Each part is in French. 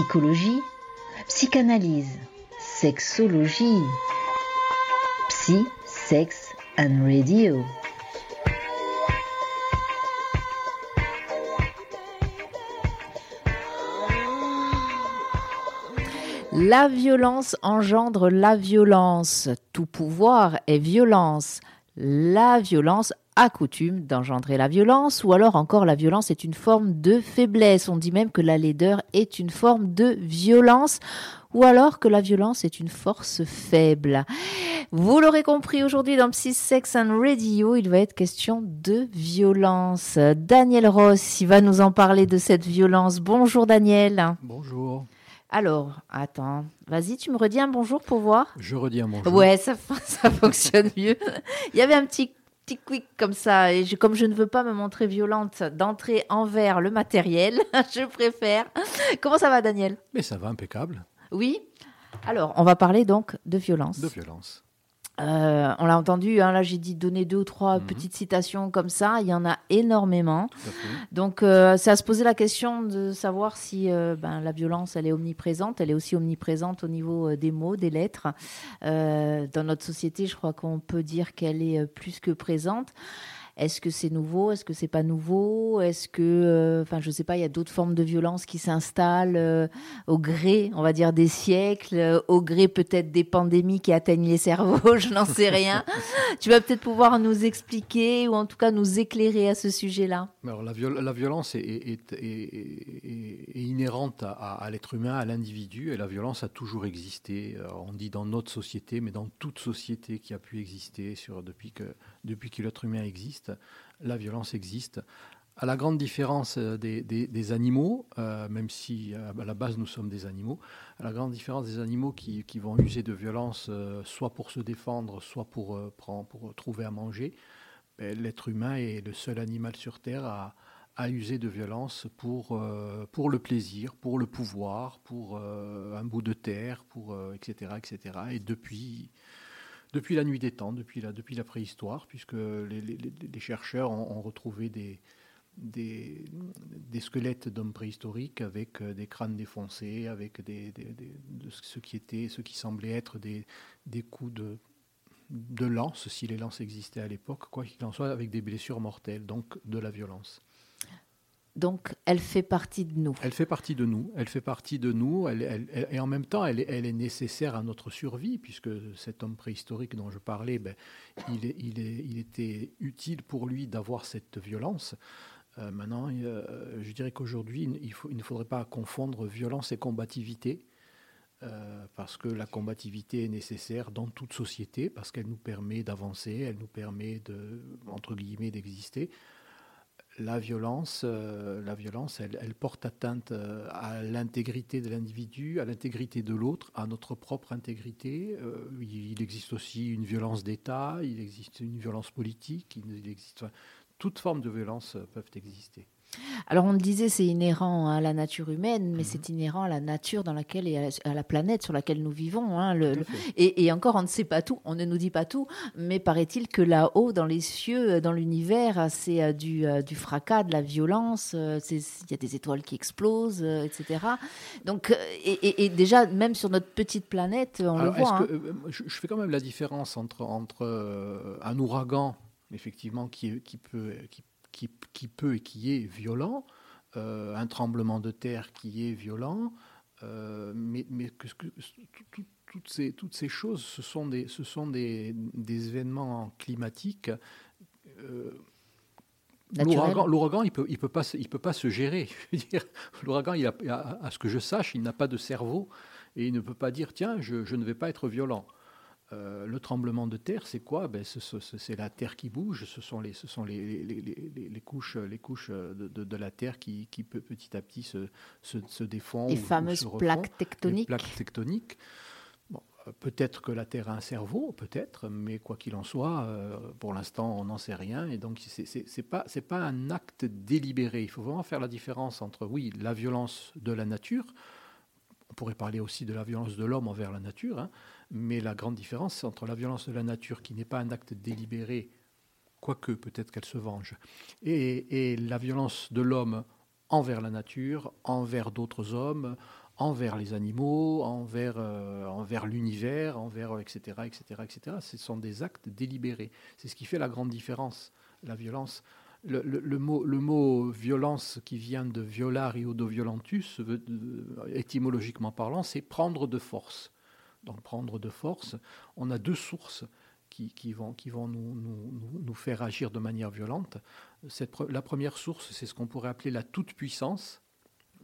psychologie, psychanalyse, sexologie, psy, sex and radio. La violence engendre la violence. Tout pouvoir est violence. La violence a coutume d'engendrer la violence, ou alors encore la violence est une forme de faiblesse. On dit même que la laideur est une forme de violence, ou alors que la violence est une force faible. Vous l'aurez compris aujourd'hui dans Psy Sex and Radio, il va être question de violence. Daniel Ross, il va nous en parler de cette violence. Bonjour Daniel. Bonjour. Alors, attends, vas-y, tu me redis un bonjour pour voir Je redis un bonjour. Ouais, ça, ça fonctionne mieux. Il y avait un petit, quick comme ça, et je- comme je ne veux pas me montrer violente d'entrer envers le matériel, je préfère. Comment ça va, Daniel? Mais ça va impeccable. Oui Alors, on va parler donc de violence. De violence. Euh, on l'a entendu, hein, là j'ai dit donner deux ou trois Mhm. petites citations comme ça, il y en a énormément. Donc, euh, c'est à se poser la question de savoir si euh, ben, la violence, elle est omniprésente. Elle est aussi omniprésente au niveau euh, des mots, des lettres. Euh, dans notre société, je crois qu'on peut dire qu'elle est plus que présente. Est-ce que c'est nouveau? Est-ce que c'est pas nouveau? Est-ce que, euh, enfin, je sais pas, il y a d'autres formes de violence qui s'installent euh, au gré, on va dire, des siècles, euh, au gré peut-être des pandémies qui atteignent les cerveaux. Je n'en sais rien. tu vas peut-être pouvoir nous expliquer ou en tout cas nous éclairer à ce sujet-là. Alors, la, viol- la violence est, inhérente à, l'être humain, à l'individu, et la violence a toujours existé. Euh, on dit dans notre société, mais dans toute société qui a pu exister depuis, que, depuis que l'être humain existe, la violence existe. À la grande différence euh, des, animaux, euh, même si euh, à la base nous sommes des animaux, à la grande différence des animaux qui, vont user de violence soit pour se défendre, soit pour, trouver à manger, ben, l'être humain est le seul animal sur Terre à, user de violence pour, pour le plaisir, pour le pouvoir, pour un bout de terre, pour, etc., etc. Et depuis, depuis la nuit des temps, depuis la, préhistoire, puisque les, chercheurs ont, retrouvé des, squelettes d'hommes préhistoriques avec euh, des crânes défoncés, avec des, des- des- de ce qui était, ce qui semblait être des, des coups de, de lance, si les lances existaient à l'époque, quoi qu'il en soit, avec des blessures mortelles, donc de la violence. Donc, elle fait partie de nous. Elle fait partie de nous, elle fait partie de nous, et en même temps, elle, est- nécessaire à notre survie, puisque cet homme préhistorique dont je parlais, ben, il, était utile pour lui d'avoir cette violence. Euh, maintenant, euh, je dirais qu'aujourd'hui, il ne faudrait pas confondre violence et combativité, euh, parce que la combativité est nécessaire dans toute société, parce qu'elle nous permet d'avancer, elle nous permet de, entre guillemets, d'exister la violence, euh, la violence elle, porte atteinte euh, à l'intégrité de l'individu, à l'intégrité de l'autre, à notre propre intégrité. Euh, il, existe aussi une violence d'État, il existe une violence politique, il, il toutes formes de violence peuvent exister. Alors, on le disait, c'est inhérent à la nature humaine, Mhm. mais c'est inhérent à la nature dans laquelle et à la, à la planète sur laquelle nous vivons. hein, le- le- et, et encore, on ne sait pas tout, on ne nous dit pas tout, mais paraît-il que là-haut, dans les cieux, euh, dans l'univers, c'est euh, du, euh, du fracas, de la violence, il y a des étoiles qui explosent, etc. Donc, et, et- et déjà, même sur notre petite planète, on Alors, le voit. hein. que, je, je fais quand même la différence entre, entre un ouragan, effectivement, qui, peut, qui, qui, qui peut et qui est violent, euh, un tremblement de terre qui est violent, euh, mais, mais que, que- tout- tout- toutes, ces, toutes ces choses, ce sont des, ce sont des, des événements climatiques. euh. L'ouragan, il peut, il peut pas, se- il peut pas se gérer. L'ouragan, à, à ce que je sache, il n'a pas de cerveau et il ne peut pas dire tiens, je, je ne vais pas être violent. Euh, le tremblement de terre, c'est quoi? Ben, ce- ce- ce- C'est la terre qui bouge, ce sont les, ce sont les, les- les- les- les couches, les couches de, de- de la terre qui, qui peut petit à petit se, se. Les ou- ou fameuses se plaques Les tectoniques. plaques tectoniques. Bon, euh, peut-être que la Terre a un cerveau, peut-être, mais quoi qu'il en soit, euh, pour l'instant, on n'en sait rien. Et donc, c'est c'est- c'est pas pas un acte délibéré. Il faut vraiment faire la différence entre, oui, la violence de la nature. On pourrait parler aussi de la violence de l'homme envers la nature, hein, mais la grande différence, entre la violence de la nature, qui n'est pas un acte délibéré, quoique peut-être qu'elle se venge, et, la violence de l'homme envers la nature, envers d'autres hommes, envers les animaux, envers, euh, l'univers, envers etc., etc., etc. Ce sont des actes délibérés. C'est ce qui fait la grande différence. La violence, le, mot, le mot violence qui vient de violario do violentus, veut, étymologiquement parlant, c'est prendre de force. Donc prendre de force, on a deux sources qui, vont, qui vont nous, nous, nous, faire agir de manière violente. Cette, la première source, c'est ce qu'on pourrait appeler la toute-puissance.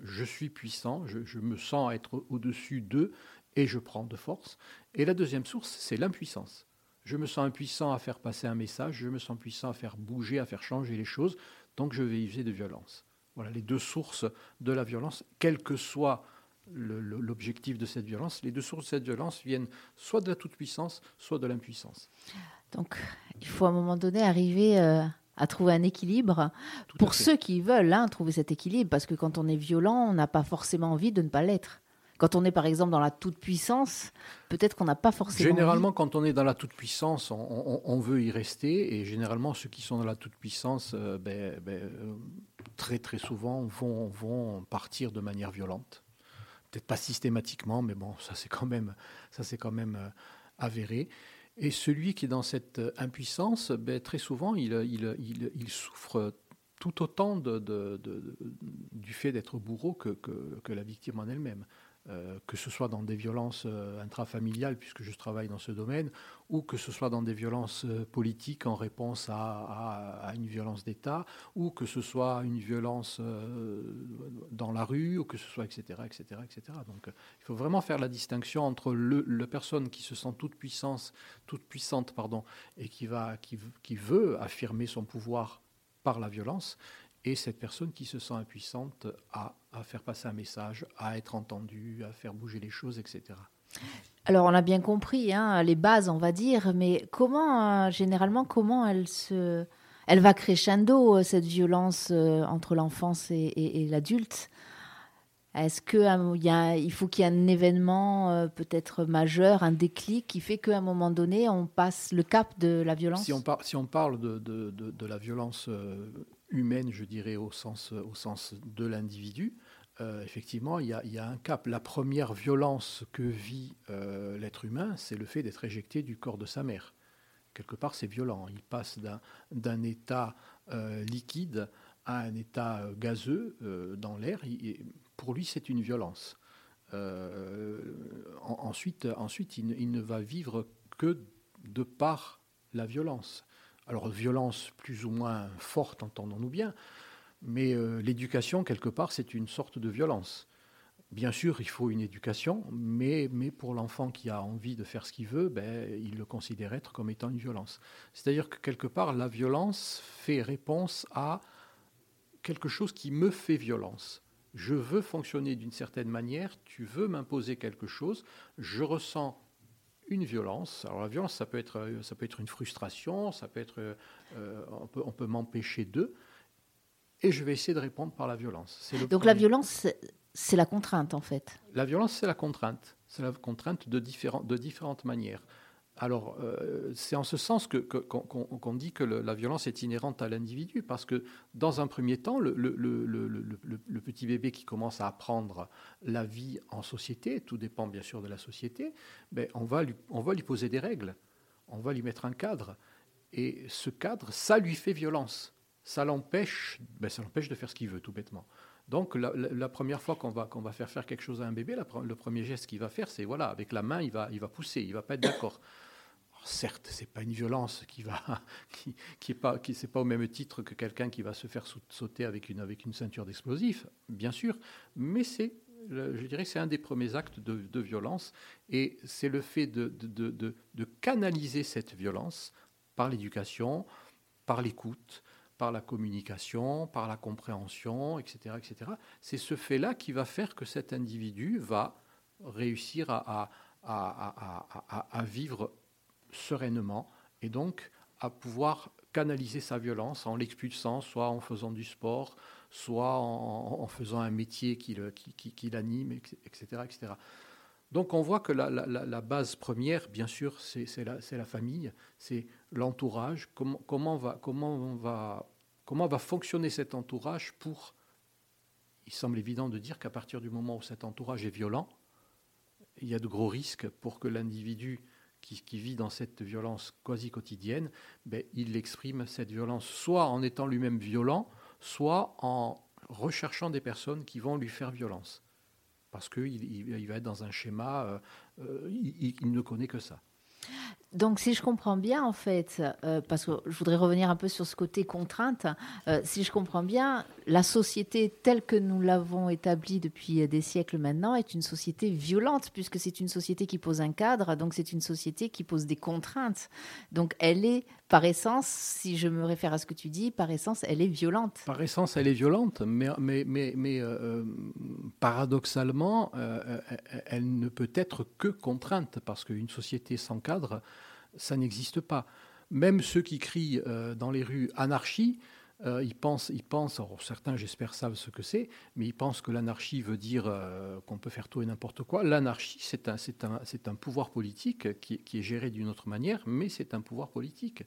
Je suis puissant, je, je me sens être au-dessus d'eux et je prends de force. Et la deuxième source, c'est l'impuissance. Je me sens impuissant à faire passer un message, je me sens puissant à faire bouger, à faire changer les choses, donc je vais user de violence. Voilà les deux sources de la violence, quel que soit l'objectif de cette violence. Les deux sources de cette violence viennent soit de la toute-puissance, soit de l'impuissance. Donc, il faut à un moment donné arriver euh, à trouver un équilibre pour ceux qui veulent hein, trouver cet équilibre, parce que quand on est violent, on n'a pas forcément envie de ne pas l'être. Quand on est par exemple dans la toute-puissance, peut-être qu'on n'a pas forcément. Généralement, quand on est dans la toute-puissance, on, veut y rester. Et généralement, ceux qui sont dans la toute-puissance, euh, ben, ben, euh, très très souvent, vont, vont partir de manière violente peut-être pas systématiquement, mais bon, ça c'est quand même, euh, avéré. Et celui qui est dans cette euh, impuissance, ben, très souvent, il, souffre tout autant du fait d'être bourreau que, la victime en elle-même. Euh, que ce soit dans des violences euh, intrafamiliales, puisque je travaille dans ce domaine, ou que ce soit dans des violences euh, politiques en réponse à, une violence d'État, ou que ce soit une violence dans la rue, ou que ce soit, etc., etc., etc. Donc, il faut vraiment faire la distinction entre le, la personne qui se sent toute puissance, toute puissante, pardon, et qui va, qui veut affirmer son pouvoir par la violence, et cette personne qui se sent impuissante à, faire passer un message, à être entendue, à faire bouger les choses, etc. Alors on a bien compris hein, les bases, on va dire, mais comment, euh, généralement, comment elle se, elle va crescendo euh, cette violence euh, entre l'enfance et, l'adulte? Est-ce que il faut qu'il y ait un événement peut-être majeur, un déclic qui fait qu'à un moment donné on passe le cap de la violence? Si on, si on parle de, de, de, la violence humaine, je dirais, au sens, au sens de l'individu, euh, effectivement, il y, a, un cap. La première violence que vit euh, l'être humain, c'est le fait d'être éjecté du corps de sa mère. Quelque part, c'est violent. Il passe d'un état euh, liquide à un état gazeux dans l'air. Pour lui, c'est une violence. ensuite, il, ne va vivre que de par la violence. Alors violence plus ou moins forte, entendons-nous bien, mais euh, l'éducation, quelque part, c'est une sorte de violence. Bien sûr, il faut une éducation, mais, mais pour l'enfant qui a envie de faire ce qu'il veut, ben, il le considère être comme étant une violence. C'est-à-dire que quelque part, la violence fait réponse à quelque chose qui me fait violence. Je veux fonctionner d'une certaine manière, tu veux m'imposer quelque chose, je ressens une violence. Alors la violence, ça peut être, euh, ça peut être une frustration, ça peut être, euh, on peut, on peut m'empêcher d'eux, et je vais essayer de répondre par la violence. Donc la violence, c'est la contrainte en fait. La violence, c'est la contrainte. C'est la contrainte de, différents, de différentes manières. Alors, euh, c'est en ce sens qu'on que, dit que la violence est inhérente à l'individu, parce que dans un premier temps, le, le, le, petit bébé qui commence à apprendre la vie en société, tout dépend bien sûr de la société, ben, on, va lui, on va lui poser des règles, on va lui mettre un cadre, et ce cadre, ça lui fait violence, ça l'empêche, ben, de faire ce qu'il veut, tout bêtement. Donc la, première fois qu'on va, qu'on va faire faire quelque chose à un bébé, le premier geste qu'il va faire, c'est voilà, avec la main, il va, il va pousser, il va pas être d'accord certes, c'est pas une violence qui va, qui, qui est pas, qui c'est pas au même titre que quelqu'un qui va se faire sauter avec une avec une ceinture d'explosifs, bien sûr, mais c'est, je dirais, c'est un des premiers actes de, violence et c'est le fait de, de, de, de canaliser cette violence par l'éducation, par l'écoute, par la communication, par la compréhension, etc., etc. C'est ce fait-là qui va faire que cet individu va réussir à, à, à, à vivre sereinement et donc à pouvoir canaliser sa violence en l'expulsant, soit en faisant du sport, soit en, faisant un métier qui, qui, l'anime, etc., etc. Donc on voit que la, la, base première, bien sûr, c'est la, la, famille, c'est l'entourage. Comment, comment, va, comment, va, comment va fonctionner cet entourage pour il semble évident de dire qu'à partir du moment où cet entourage est violent, il y a de gros risques pour que l'individu qui, vit dans cette violence quasi quotidienne, ben, il exprime cette violence soit en étant lui-même violent, soit en recherchant des personnes qui vont lui faire violence. Parce qu'il il, va être dans un schéma, euh, euh, il ne connaît que ça. Donc, si je comprends bien, en fait, euh, parce que je voudrais revenir un peu sur ce côté contrainte, euh, si je comprends bien, la société telle que nous l'avons établie depuis des siècles maintenant est une société violente, puisque c'est une société qui pose un cadre, donc c'est une société qui pose des contraintes. Donc, elle est, par essence, si je me réfère à ce que tu dis, par essence, elle est violente. Par essence, elle est violente, mais, mais, mais, mais euh, paradoxalement, elle ne peut être que contrainte, parce qu'une société sans cadre, ça n'existe pas. Même ceux qui crient euh, dans les rues anarchie, euh, ils pensent, ils pensent certains j'espère savent ce que c'est, mais ils pensent que l'anarchie veut dire euh, qu'on peut faire tout et n'importe quoi. L'anarchie, c'est un, un, un, pouvoir politique qui, qui est géré d'une autre manière, mais c'est un pouvoir politique.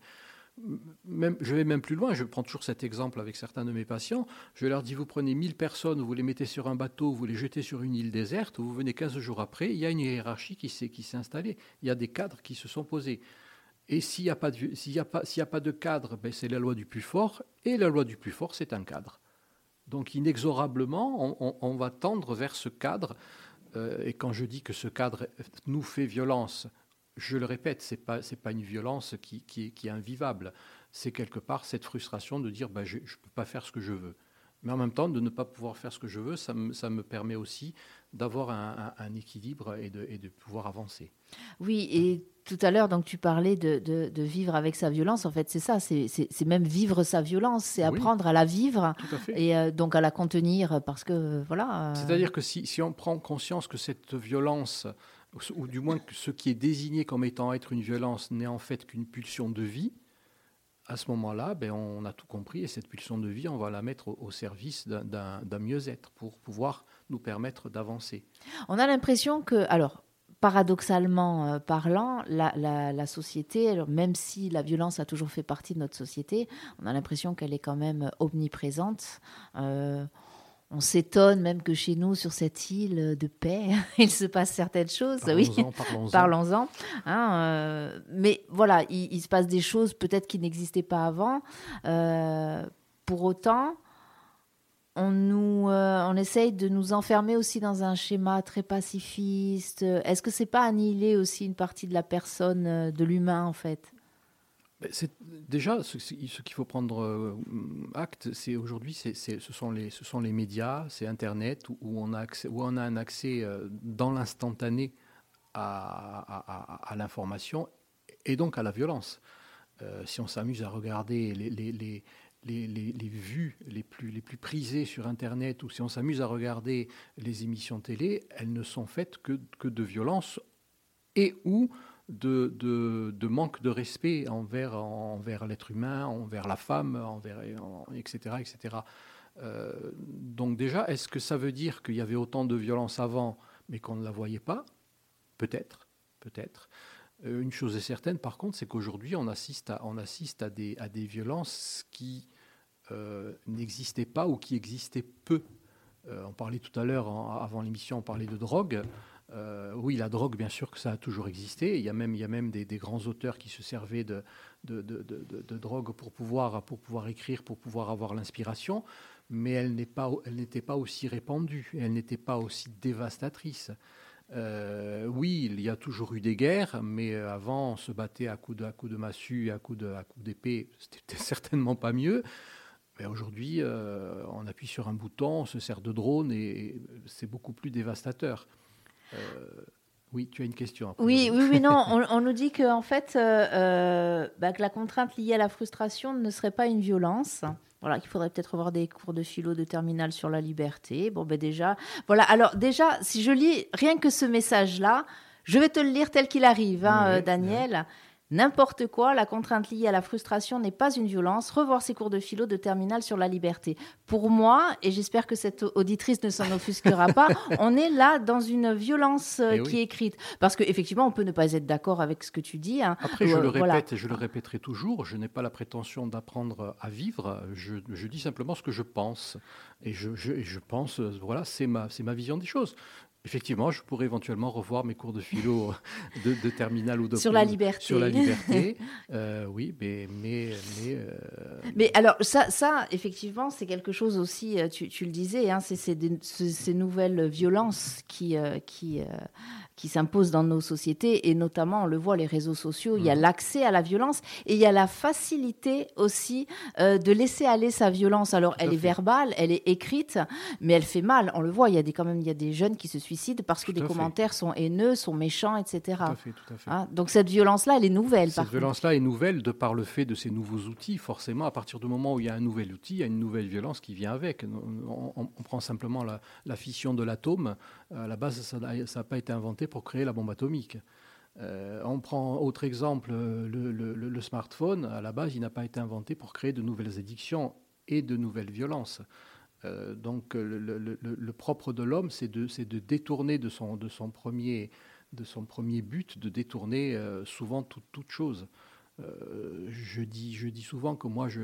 Même, je vais même plus loin, je prends toujours cet exemple avec certains de mes patients. Je leur dis, vous prenez 1000 personnes, vous les mettez sur un bateau, vous les jetez sur une île déserte, vous venez 15 jours après, il y a une hiérarchie qui s'est, qui installée, il y a des cadres qui se sont posés. Et s'il n'y a, pas de, a, de cadre, ben c'est la loi du plus fort, et la loi du plus fort, c'est un cadre. Donc inexorablement, on, va tendre vers ce cadre. Euh, et quand je dis que ce cadre nous fait violence, je le répète, ce n'est pas, pas une violence qui, qui, est invivable. C'est quelque part cette frustration de dire bah, je ne peux pas faire ce que je veux. Mais en même temps, de ne pas pouvoir faire ce que je veux, ça me, ça me permet aussi d'avoir un, un, équilibre et de, et de, pouvoir avancer. Oui, et tout à l'heure, donc tu parlais de, de, vivre avec sa violence. En fait, c'est ça, c'est même vivre sa violence, c'est apprendre à la vivre et euh, donc à la contenir parce que voilà. Euh, C'est-à-dire que si, si, on prend conscience que cette violence ou du moins que ce qui est désigné comme étant être une violence n'est en fait qu'une pulsion de vie, à ce moment-là, ben, on a tout compris et cette pulsion de vie, on va la mettre au, service d'un mieux-être pour pouvoir nous permettre d'avancer. On a l'impression que, alors, paradoxalement euh, parlant, la, société, même si la violence a toujours fait partie de notre société, on a l'impression qu'elle est quand même omniprésente. Euh, on s'étonne même que chez nous, sur cette île de paix, il se passe certaines choses. oui, parlons-en. Hein, euh, mais voilà, il, se passe des choses peut-être qui n'existaient pas avant. Euh, pour autant, on, nous, euh, on essaye de nous enfermer aussi dans un schéma très pacifiste. Est-ce que c'est pas annihiler aussi une partie de la personne, de l'humain en fait? C'est déjà ce, qu'il faut prendre euh, acte, c'est aujourd'hui, ce sont les, médias, c'est Internet où, on a un accès euh, dans l'instantané à, l'information et donc à la violence. Euh, si on s'amuse à regarder les, vues les plus, prisées sur Internet ou si on s'amuse à regarder les émissions télé, elles ne sont faites que, que de violence et où de, manque de respect envers, l'être humain, envers la femme, etc. etc. Euh, donc déjà, est-ce que ça veut dire qu'il y avait autant de violence avant, mais qu'on ne la voyait pas? Peut-être, peut-être. Euh, une chose est certaine, par contre, c'est qu'aujourd'hui, on assiste à des violences qui euh, n'existaient pas ou qui existaient peu. on parlait tout à l'heure, avant l'émission, on parlait de drogue. Euh, oui, la drogue, bien sûr que ça a toujours existé. Il y a même, des, grands auteurs qui se servaient de, drogue pour pouvoir, écrire, pour pouvoir avoir l'inspiration, mais elle n'était pas, aussi répandue, elle n'était pas aussi dévastatrice. Euh, oui, il y a toujours eu des guerres, mais avant, on se battait à coups de, massue, à coups d'épée. C'était certainement pas mieux. Aujourd'hui, euh, on appuie sur un bouton, on se sert de drone et c'est beaucoup plus dévastateur. Euh, oui, tu as une question. Oui, oui, oui, non. On, nous dit que en fait, euh, euh, bah, que la contrainte liée à la frustration ne serait pas une violence. Voilà, qu'il faudrait peut-être avoir des cours de philo de terminale sur la liberté. Bon, ben déjà, voilà. Alors déjà, si je lis rien que ce message-là, je vais te le lire tel qu'il arrive, hein, Daniel. N'importe quoi, la contrainte liée à la frustration n'est pas une violence. Revoir ses cours de philo de terminale sur la liberté. Pour moi, et j'espère que cette auditrice ne s'en offusquera pas, on est là dans une violence euh, eh qui est écrite. Parce qu'effectivement, on peut ne pas être d'accord avec ce que tu dis. Hein. Après, je le répète et je le répéterai toujours, je n'ai pas la prétention d'apprendre à vivre. Je, dis simplement ce que je pense. Et je, je pense, euh, voilà, c'est ma, ma vision des choses. Effectivement, je pourrais éventuellement revoir mes cours de philo de, de terminale ou de sur la liberté. Sur la liberté, euh, oui, mais mais mais, euh, mais. alors ça, ça effectivement, c'est quelque chose aussi. Euh, tu, tu le disais, hein, c'est ces nouvelles violences qui qui qui s'imposent dans nos sociétés et notamment on le voit les réseaux sociaux. Il y a mmh. l'accès à la violence et il y a la facilité aussi de laisser aller sa violence. Alors elle est verbale, elle est écrite, mais elle fait mal. On le voit. Il y a des quand même il y a des jeunes qui se suicide parce que des commentaires sont haineux, sont méchants, etc. Tout à fait, tout à fait. Hein, donc cette violence-là, elle est nouvelle. Cette violence-là est nouvelle de par le fait de ces nouveaux outils. Forcément, à partir du moment où il y a un nouvel outil, il y a une nouvelle violence qui vient avec. On, prend simplement la, fission de l'atome. À la base, ça n'a pas été inventé pour créer la bombe atomique. Euh, on prend autre exemple, le, le, smartphone, à la base, il n'a pas été inventé pour créer de nouvelles addictions et de nouvelles violences. Euh, donc le, propre de l'homme, c'est de, de, détourner de son, de, son premier, de son premier but, de détourner euh, souvent toute chose. Euh, je, dis, je dis souvent que moi, je,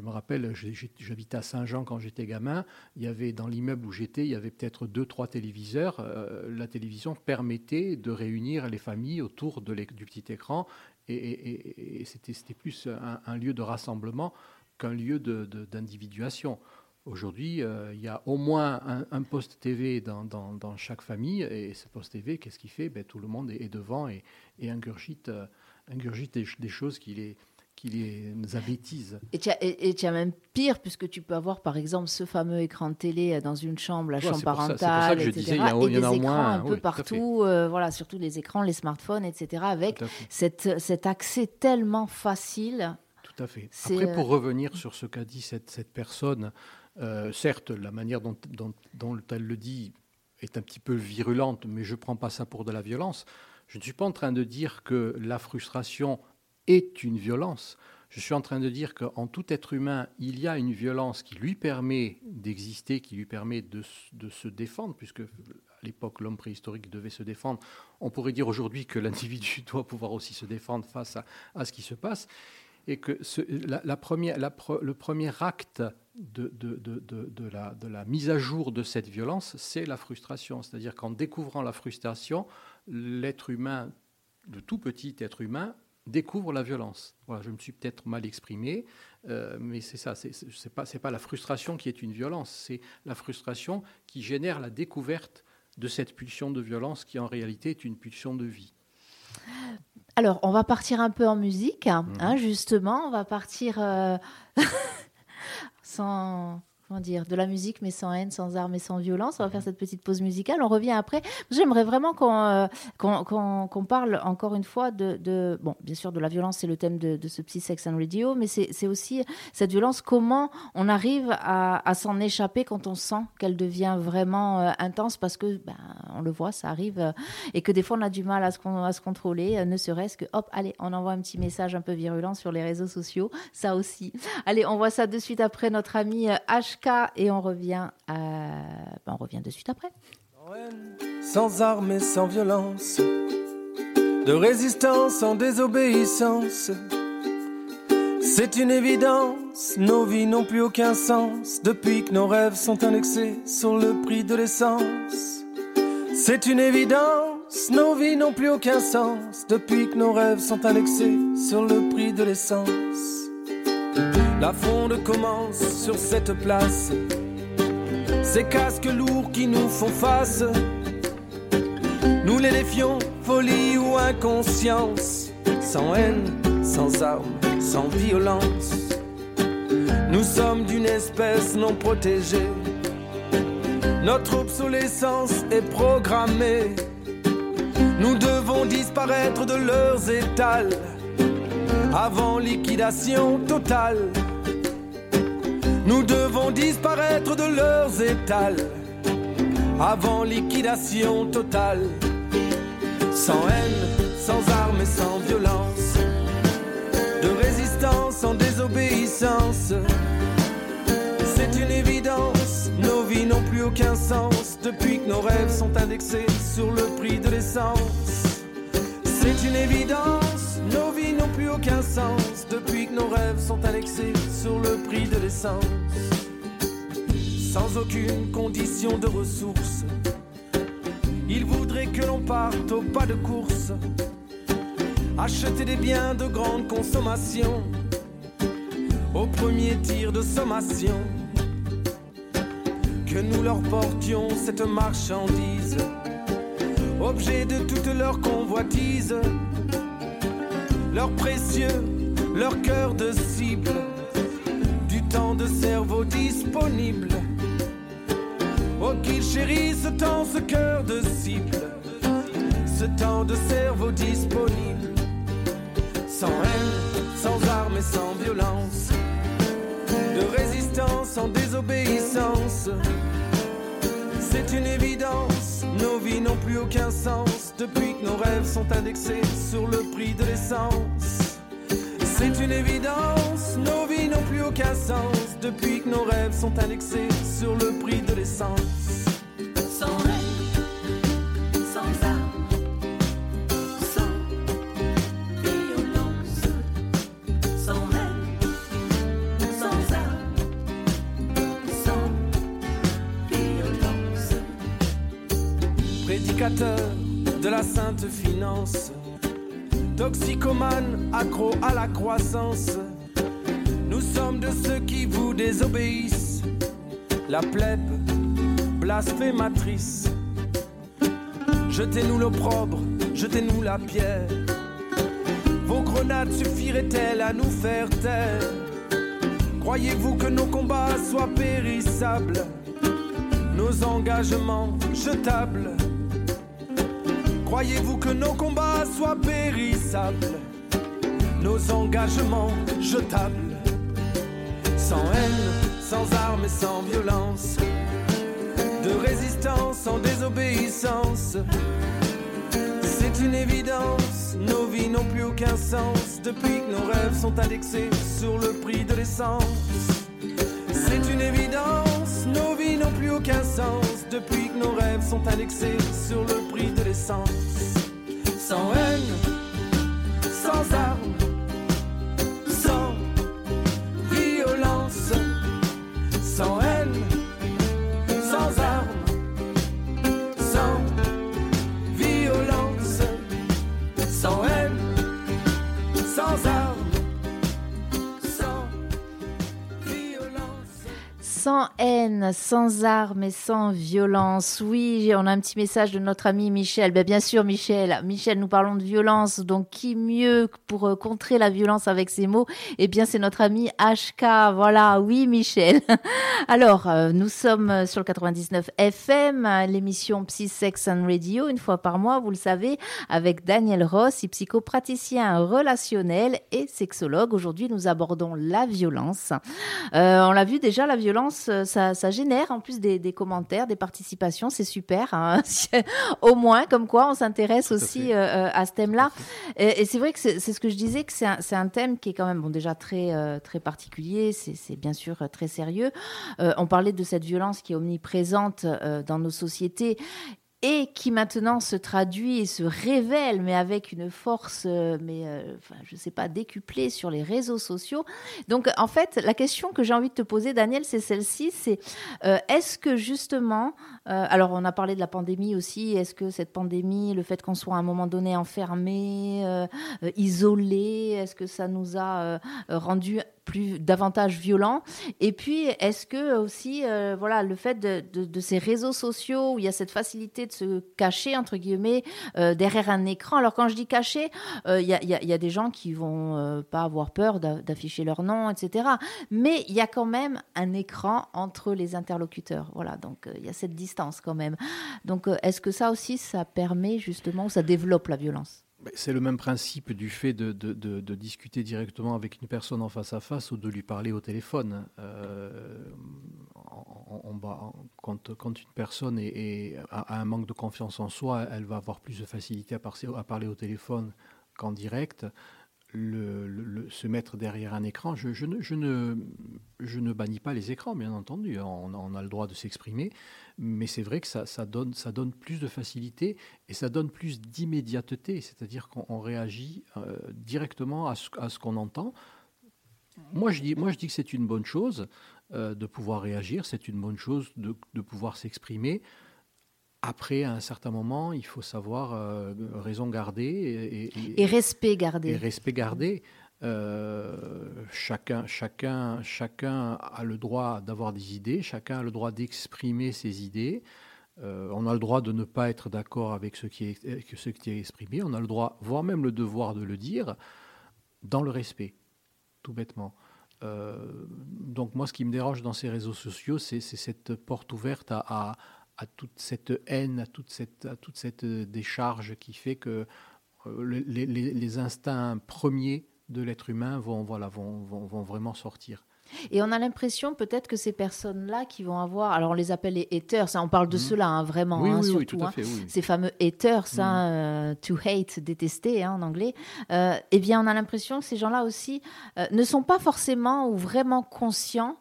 me rappelle, j'habitais à Saint-Jean quand j'étais gamin, il y avait dans l'immeuble où j'étais, il y avait peut-être deux, trois téléviseurs. la télévision permettait de réunir les familles autour du petit écran et, c'était plus un, lieu de rassemblement qu'un lieu d'individuation. Aujourd'hui, euh, il y a au moins un, poste TV dans, chaque famille, et ce poste TV, qu'est-ce qu'il fait? Ben, Tout le monde est, devant et, et ingurgite, euh, ingurgite des, choses qui les, qui les. Et tu as, as, même pire, puisque tu peux avoir par exemple ce fameux écran de télé dans une chambre, la chambre parentale, etc. Disais, il y a, et des écrans moins, un peu partout, euh, voilà, surtout les écrans, les smartphones, etc. Avec cette, cet accès tellement facile. Tout à fait. Après, pour revenir sur ce qu'a dit cette, cette personne, euh, certes, la manière dont, elle le dit est un petit peu virulente, mais je ne prends pas ça pour de la violence. Je ne suis pas en train de dire que la frustration est une violence. Je suis en train de dire qu'en tout être humain, il y a une violence qui lui permet d'exister, qui lui permet de, se défendre, puisque à l'époque, l'homme préhistorique devait se défendre. On pourrait dire aujourd'hui que l'individu doit pouvoir aussi se défendre face à, ce qui se passe. Et que le premier acte de la mise à jour de cette violence, c'est la frustration. C'est-à-dire qu'en découvrant la frustration, l'être humain, le tout petit être humain, découvre la violence. Voilà, je me suis peut-être mal exprimé, euh, mais c'est ça, c'est pas, pas la frustration qui est une violence, c'est la frustration qui génère la découverte de cette pulsion de violence qui en réalité est une pulsion de vie. Alors, on va partir un peu en musique, hein, mmh. justement, on va partir... Euh, sans dire, de la musique mais sans haine, sans armes et sans violence. On va faire cette petite pause musicale. On revient après. J'aimerais vraiment qu'on euh, qu'on parle encore une fois de, bon, bien sûr, de la violence, c'est le thème de, ce petit Sex and Radio, mais c'est aussi cette violence, comment on arrive à, s'en échapper quand on sent qu'elle devient vraiment euh, intense parce que, ben, on le voit, ça arrive euh, et que des fois on a du mal à se, à se contrôler, ne serait-ce que, hop, allez, on envoie un petit message un peu virulent sur les réseaux sociaux, ça aussi. Allez, on voit ça de suite après notre ami Et on revient, à... Ben, on revient de suite après. Sans armes et sans violence, de résistance sans désobéissance. C'est une évidence, nos vies n'ont plus aucun sens depuis que nos rêves sont indexés sur le prix de l'essence. C'est une évidence, nos vies n'ont plus aucun sens depuis que nos rêves sont indexés sur le prix de l'essence. La fronde commence sur cette place. Ces casques lourds qui nous font face. Nous les défions, folie ou inconscience. Sans haine, sans armes, sans violence. Nous sommes d'une espèce non protégée. Notre obsolescence est programmée. Nous devons disparaître de leurs étals avant liquidation totale. Nous devons disparaître de leurs étals avant liquidation totale. Sans haine, sans armes et sans violence, de résistance sans désobéissance. C'est une évidence, nos vies n'ont plus aucun sens depuis que nos rêves sont indexés sur le prix de l'essence. C'est une évidence, nos vies n'ont plus aucun sens depuis que nos rêves sont indexés sur le prix de l'essence. Sans aucune condition de ressources, ils voudraient que l'on parte au pas de course, acheter des biens de grande consommation au premier tir de sommation que nous leur portions cette marchandise, objet de toute leur convoitise, leur précieux, leur cœur de cible, du temps de cerveau disponible. Oh, qu'ils chérissent tant ce cœur de cible, ce temps de cerveau disponible, sans haine, sans armes et sans violence de résistance en désobéissance. C'est une évidence, nos vies n'ont plus aucun sens depuis que nos rêves sont indexés sur le prix de l'essence. C'est une évidence, nos vies n'ont plus aucun sens depuis que nos rêves sont indexés sur le prix de l'essence. Sainte finance, toxicomane accro à la croissance. Nous sommes de ceux qui vous désobéissent, la plèbe blasphématrice. Jetez-nous l'opprobre, jetez-nous la pierre. Vos grenades suffiraient-elles à nous faire taire? Croyez-vous que nos combats soient périssables? Nos engagements jetables. Croyez-vous que nos combats soient périssables? Nos engagements jetables. Sans haine, sans armes et sans violence. De résistance sans désobéissance. C'est une évidence, nos vies n'ont plus aucun sens depuis que nos rêves sont indexés sur le prix de l'essence. C'est une évidence, plus aucun sens depuis que nos rêves sont indexés sur le prix de l'essence. Sans haine, sans armes, Sans haine, sans armes et sans violence. Oui, on a un petit message de notre ami Michel. Ben, bien sûr, Michel. Michel, nous parlons de violence. Donc, qui mieux pour euh, contrer la violence avec ces mots? Eh bien, c'est notre ami HK. Voilà, oui, Michel. Alors, euh, nous sommes sur le 99 FM, euh, l'émission Psy Sex and Radio, une fois par mois, vous le savez, avec Daniel Ross, psychopraticien relationnel et sexologue. Aujourd'hui, nous abordons la violence. Euh, on l'a vu déjà, la violence, euh, ça, ça génère en plus des, des commentaires, des participations, c'est super. hein. Au moins, comme quoi, on s'intéresse à aussi euh, euh, à ce thème-là. Et, et c'est vrai que c'est ce que je disais, que c'est un, thème qui est quand même bon, déjà très, euh, très particulier, c'est bien sûr très sérieux. Euh, on parlait de cette violence qui est omniprésente euh, dans nos sociétés et qui maintenant se traduit et se révèle, mais avec une force, euh, mais euh, enfin, je sais pas, décuplée sur les réseaux sociaux. Donc, en fait, la question que j'ai envie de te poser, Daniel, c'est celle-ci c'est euh, est-ce que justement, euh, alors on a parlé de la pandémie aussi, est-ce que cette pandémie, le fait qu'on soit à un moment donné enfermé, isolé, est-ce que ça nous a rendu plus davantage violents Et puis, est-ce que aussi, euh, voilà, le fait de, ces réseaux sociaux où il y a cette facilité de se cacher entre guillemets euh, derrière un écran. Alors quand je dis cacher, euh, il y, y a- des gens qui vont pas avoir peur d'a- d'afficher leur nom, etc. Mais il y a quand même un écran entre les interlocuteurs. Voilà, donc il y a cette distance quand même. Donc est-ce que ça aussi, ça permet justement, ça développe la violence? C'est le même principe du fait de, discuter directement avec une personne en face à face ou de lui parler au téléphone. Euh, quand, une personne a, un manque de confiance en soi, elle va avoir plus de facilité à parler au téléphone qu'en direct. Le, se mettre derrière un écran, je, je ne, je, ne, je ne bannis pas les écrans, bien entendu, on, on a le droit de s'exprimer, mais c'est vrai que ça, ça donne, ça donne plus de facilité et ça donne plus d'immédiateté, c'est-à-dire qu'on on réagit euh, directement à ce, qu'on entend. Moi je, dis, moi, je dis que c'est une bonne chose euh, de pouvoir réagir, c'est une bonne chose de, de pouvoir s'exprimer. Après, à un certain moment, il faut savoir euh, raison garder et, et- Et respect et gardé. respect. Euh, chacun, chacun, chacun a le droit d'avoir des idées, chacun a le droit d'exprimer ses idées. Euh, on a le droit de ne pas être d'accord avec ce qui, est, ce qui est exprimé. On a le droit, voire même le devoir de le dire, dans le respect, tout bêtement. Donc moi, ce qui me dérange dans ces réseaux sociaux, c'est c'est cette porte ouverte à, à- à toute cette haine, à toute cette, à toute cette euh, décharge qui fait que euh, les, les- les instincts premiers de l'être humain vont, voilà, vont, vont, vont vraiment sortir. Et on a l'impression peut-être que ces personnes-là qui vont avoir, alors on les appelle les haters, ça, on parle de Mhm. cela hein, vraiment, oui, hein, oui, oui, surtout, hein. fait. Oui. ces fameux haters, hein, euh, to hate, détester hein, en anglais, euh, eh bien, on a l'impression que ces gens-là aussi euh, ne sont pas forcément ou vraiment conscients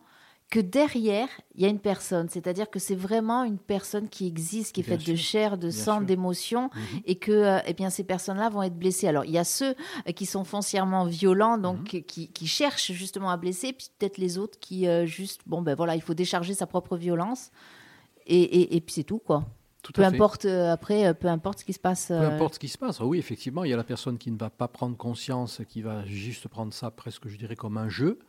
que derrière, il y a une personne. C'est-à-dire que c'est vraiment une personne qui existe, qui est Bien faite de chair, de sang, sûr. d'émotions, Mhm. et que euh, eh bien, ces personnes-là vont être blessées. Alors, il y a ceux euh, qui sont foncièrement violents, donc Mhm. qui, qui cherchent justement à blesser, puis peut-être les autres qui, euh, juste, bon, ben voilà, il faut décharger sa propre violence. Et, et- et puis c'est tout, quoi. Tout Peu importe, euh, après, euh, peu importe ce qui se passe. Peu importe ce qui se passe. Oui, effectivement, il y a la personne qui ne va pas prendre conscience, qui va juste prendre ça presque, je dirais, comme un jeu,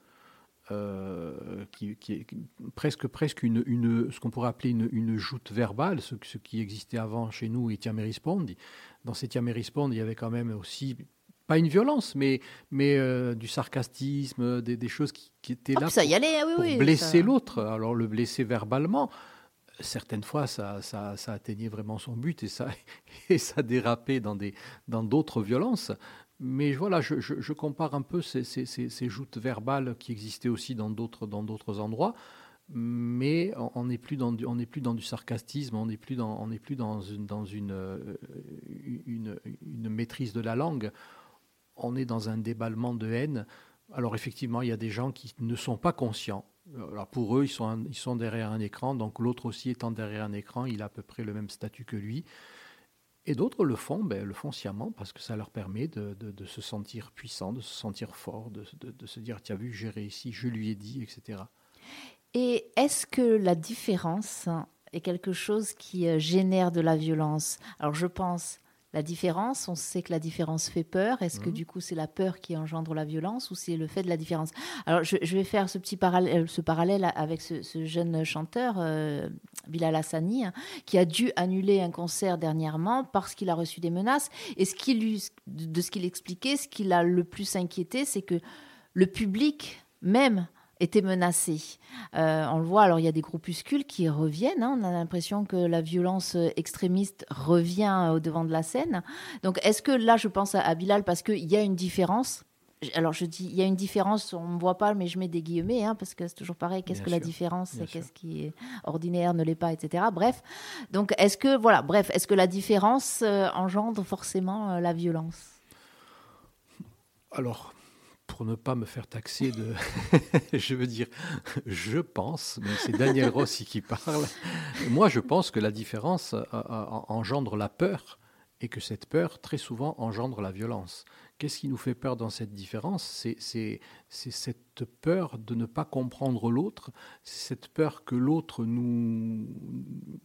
euh, qui, qui est presque, presque une, une- ce qu'on pourrait appeler une, une joute verbale, ce, ce qui existait avant chez nous, et Rispondi. Dans et Rispondi, il y avait quand même aussi, pas une violence, mais, mais euh, du sarcastisme, des, des choses qui, qui étaient hop, là ça pour- y allait, ah oui, pour oui. blesser ça- l'autre. Alors le blesser verbalement, certaines fois, ça, ça, ça atteignait vraiment son but et ça, et ça dérapait dans des dans d'autres violences. Mais voilà, je, compare un peu ces, joutes verbales qui existaient aussi dans d'autres endroits. Mais on- n'est plus dans du, sarcasme, on n'est plus dans une maîtrise de la langue. On est dans un déballement de haine. Alors effectivement, il y a des gens qui ne sont pas conscients. Alors pour eux, ils sont derrière un écran, donc l'autre aussi étant derrière un écran, il a à peu près le même statut que lui. Et d'autres le font, ben, le font sciemment parce que ça leur permet de, de- de se sentir puissant, de se sentir fort, de, de- se dire, as vu, j'ai réussi, je lui ai dit, etc. Et est-ce que la différence est quelque chose qui euh, génère de la violence? Alors je pense, la différence, on sait que la différence fait peur. Est-ce que Mhm. du coup c'est la peur qui engendre la violence ou c'est le fait de la différence? Alors je, je vais faire ce petit parallèle, ce parallèle avec ce, ce jeune chanteur, euh, Bilal Hassani, hein, qui a dû annuler un concert dernièrement parce qu'il a reçu des menaces. Et ce qui lui, de de ce qu'il expliquait, ce qui l'a le plus inquiété, c'est que le public même était menacé. Euh, on le voit, alors il y a des groupuscules qui reviennent. hein. on a l'impression que la violence euh, extrémiste revient euh, au devant de la scène. Donc est-ce que là, je pense à, Bilal parce qu'il y a une différence? Alors je dis, il y a une différence, on ne me voit pas, mais je mets des guillemets, hein, parce que c'est toujours pareil, qu'est-ce que la différence, qu'est-ce qui est ordinaire, ne l'est pas, etc. Bref, donc est-ce que, voilà, bref, est-ce que la différence euh, engendre forcément euh, la violence? Alors, pour ne pas me faire taxer de... je veux dire, je pense, mais c'est Daniel Rossi qui parle, moi je pense que la différence euh, euh, engendre la peur et que cette peur, très souvent, engendre la violence. Qu'est-ce qui nous fait peur dans cette différence? C'est cette peur de ne pas comprendre l'autre, cette peur que l'autre nous,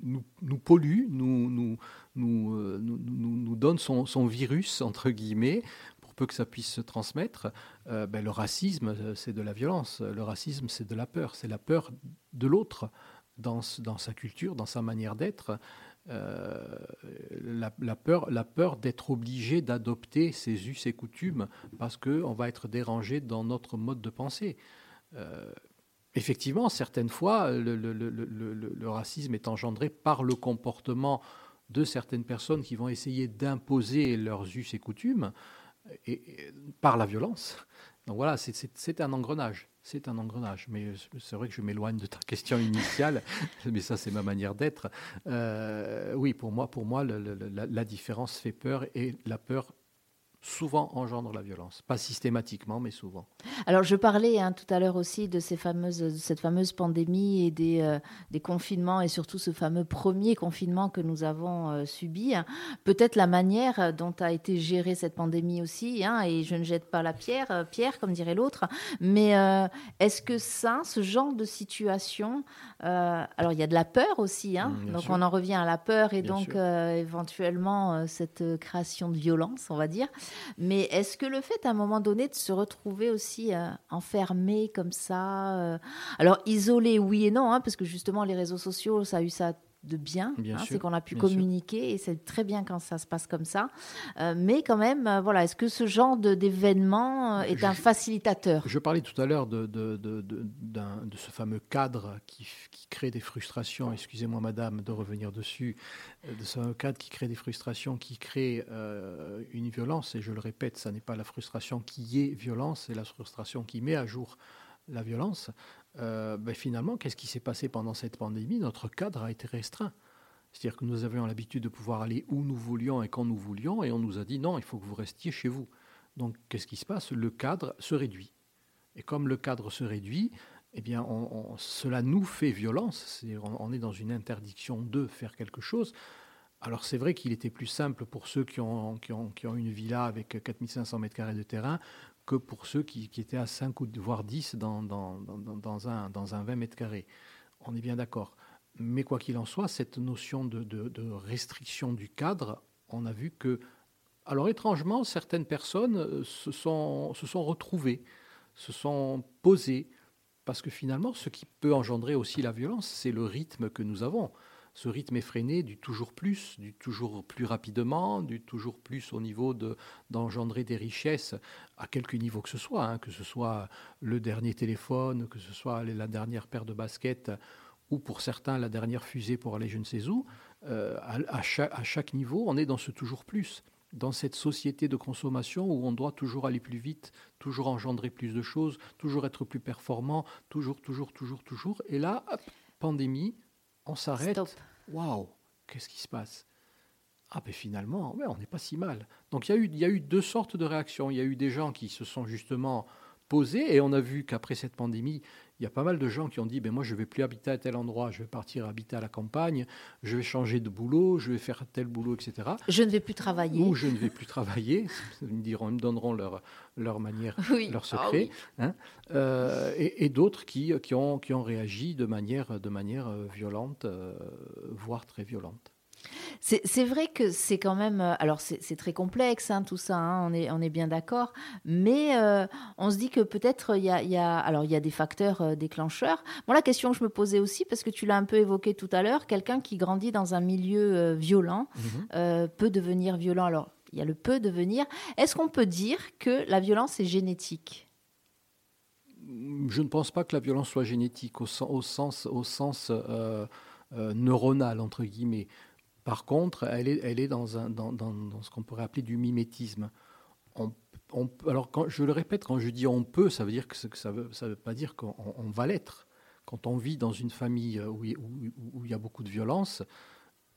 nous, nous pollue, nous, nous, nous, euh, nous, nous- donne son, son virus, entre guillemets, peu que ça puisse se transmettre. Euh, ben, le racisme, euh, c'est de la violence. Le racisme, c'est de la peur. C'est la peur de l'autre dans, sa culture, dans sa manière d'être. Euh, la, peur, la peur d'être obligé d'adopter ses us et coutumes parce qu'on va être dérangé dans notre mode de pensée. Effectivement, certaines fois, le racisme est engendré par le comportement de certaines personnes qui vont essayer d'imposer leurs us et coutumes et, par la violence. Donc voilà, c'est- un engrenage. C'est un engrenage. Mais c'est vrai que je m'éloigne de ta question initiale, mais ça, c'est ma manière d'être. Euh, oui, pour moi, pour moi la différence fait peur et la peur souvent engendre la violence. Pas systématiquement, mais souvent. Alors, je parlais hein, tout à l'heure aussi de, ces fameuses, de cette fameuse pandémie et des, euh, des confinements et surtout ce fameux premier confinement que nous avons euh, subi. hein. Peut-être la manière dont a été gérée cette pandémie aussi, hein, et je ne jette pas la pierre, euh, pierre comme dirait l'autre, mais est-ce que ça, ce genre de situation, alors il y a de la peur aussi, hein, Mm, donc sûr. on en revient à la peur et Bien donc éventuellement cette création de violence, on va dire. Mais est-ce que le fait à un moment donné de se retrouver aussi euh, enfermé comme ça, euh, alors isolé oui et non, hein, parce que justement les réseaux sociaux, ça a eu ça de bien, Bien hein, c'est qu'on a pu sûr. communiquer et c'est très bien quand ça se passe comme ça. Euh, mais quand même, euh, voilà, est-ce que ce genre d'événement euh, est Je- un facilitateur? Je parlais tout à l'heure de, de, de, ce fameux cadre qui, qui crée des frustrations. Excusez-moi, madame, de revenir dessus. De ce fameux cadre qui crée des frustrations, qui crée euh, une violence. Et je le répète, ça n'est pas la frustration qui est violence, c'est la frustration qui met à jour la violence. Euh, ben, finalement, qu'est-ce qui s'est passé pendant cette pandémie? Notre cadre a été restreint. C'est-à-dire que nous avions l'habitude de pouvoir aller où nous voulions et quand nous voulions, et on nous a dit non, il faut que vous restiez chez vous. Donc, qu'est-ce qui se passe? Le cadre se réduit. Et comme le cadre se réduit, eh bien, cela nous fait violence. On est dans une interdiction de faire quelque chose. Alors, c'est vrai qu'il était plus simple pour ceux qui ont, qui ont, qui ont une villa avec 4500 mètres carrés de terrain que pour ceux qui, étaient à 5 ou voire 10 dans, dans, dans, dans- un, dans un 20 mètres carrés. On est bien d'accord. Mais quoi qu'il en soit, cette notion de, de- de restriction du cadre, on a vu que, alors étrangement, certaines personnes euh, se sont, se sont retrouvées, se sont posées, parce que finalement, ce qui peut engendrer aussi la violence, c'est le rythme que nous avons. Ce rythme effréné du toujours plus, du toujours plus rapidement, du toujours plus au niveau de d'engendrer des richesses à quelque niveau que ce soit, hein, que ce soit le dernier téléphone, que ce soit la dernière paire de baskets, ou pour certains la dernière fusée pour aller je ne sais où, euh, à, chaque, niveau, on est dans ce toujours plus, dans cette société de consommation où on doit toujours aller plus vite, toujours engendrer plus de choses, toujours être plus performant, toujours, toujours, toujours, toujours. Et là, pandémie, on s'arrête. Waouh, qu'est-ce qui se passe? Ah, ben finalement, ouais, on n'est pas si mal. Donc il y, a eu, il y a eu deux sortes de réactions. Il y a eu des gens qui se sont justement posés, et on a vu qu'après cette pandémie, il y a pas mal de gens qui ont dit ben moi je vais plus habiter à tel endroit, je vais partir habiter à la campagne, je vais changer de boulot, je vais faire tel boulot, etc. Je ne vais plus travailler. Ou je ne vais plus travailler. Ils me diront, ils me donneront leur leur manière, Oui. leur Ah secret. oui. hein. Euh, et et d'autres qui, qui, ont, qui ont réagi de manière, de manière euh, violente, euh, voire très violente. C'est vrai que c'est quand même. euh, Alors, c'est très complexe, hein, tout ça, hein, on, est, on est bien d'accord. Mais euh, on se dit que peut-être il y a, y a- alors, il y a des facteurs euh, déclencheurs. Moi, la question que je me posais aussi, parce que tu l'as un peu évoqué tout à l'heure, quelqu'un qui grandit dans un milieu euh, violent euh, peut devenir violent. Alors, il y a le peut devenir. Est-ce qu'on peut dire que la violence est génétique? Je ne pense pas que la violence soit génétique au, sen- au sens, au sens euh, euh, neuronal, entre guillemets. Par contre, elle est, dans, ce qu'on pourrait appeler du mimétisme. Alors, je le répète, quand je dis on peut, ça veut dire que, ça ne veut, pas dire qu'on on va l'être. Quand on vit dans une famille où, il- y a beaucoup de violence,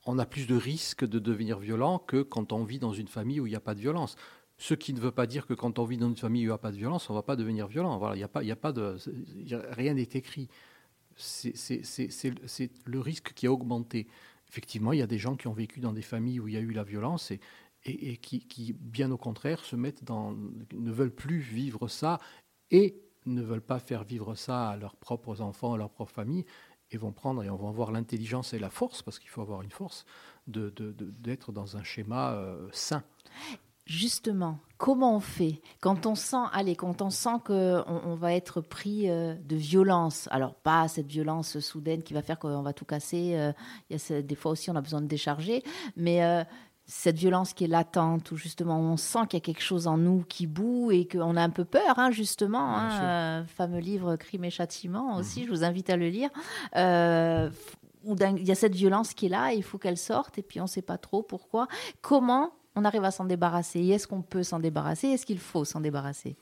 on a plus de risques de devenir violent que quand on vit dans une famille où il n'y a pas de violence. Ce qui ne veut pas dire que quand on vit dans une famille où il n'y a pas de violence, on ne va pas devenir violent. Voilà, il a a pas rien n'est écrit. C'est le risque qui a augmenté. Effectivement, il y a des gens qui ont vécu dans des familles où il y a eu la violence et, qui, bien au contraire, se mettent dans, ne veulent plus vivre ça et ne veulent pas faire vivre ça à leurs propres enfants, à leur propre famille, et vont prendre et on va avoir l'intelligence et la force, parce qu'il faut avoir une force, d'être dans un schéma euh, sain. Justement, comment on fait quand on sent, allez, quand on sent que on, on va être pris euh, de violence? Alors pas cette violence soudaine qui va faire qu'on va tout casser. euh, Il y a des fois aussi on a besoin de décharger, mais euh, cette violence qui est latente, où justement on sent qu'il y a quelque chose en nous qui boue et qu'on a un peu peur, hein, justement. Hein, euh, fameux livre Crime et châtiment aussi, je vous invite à le lire. Euh, où il y a cette violence qui est là, et il faut qu'elle sorte, et puis on ne sait pas trop pourquoi. Comment on arrive à s'en débarrasser. Et Est-ce qu'on peut s'en débarrasser? Est-ce qu'il faut s'en débarrasser?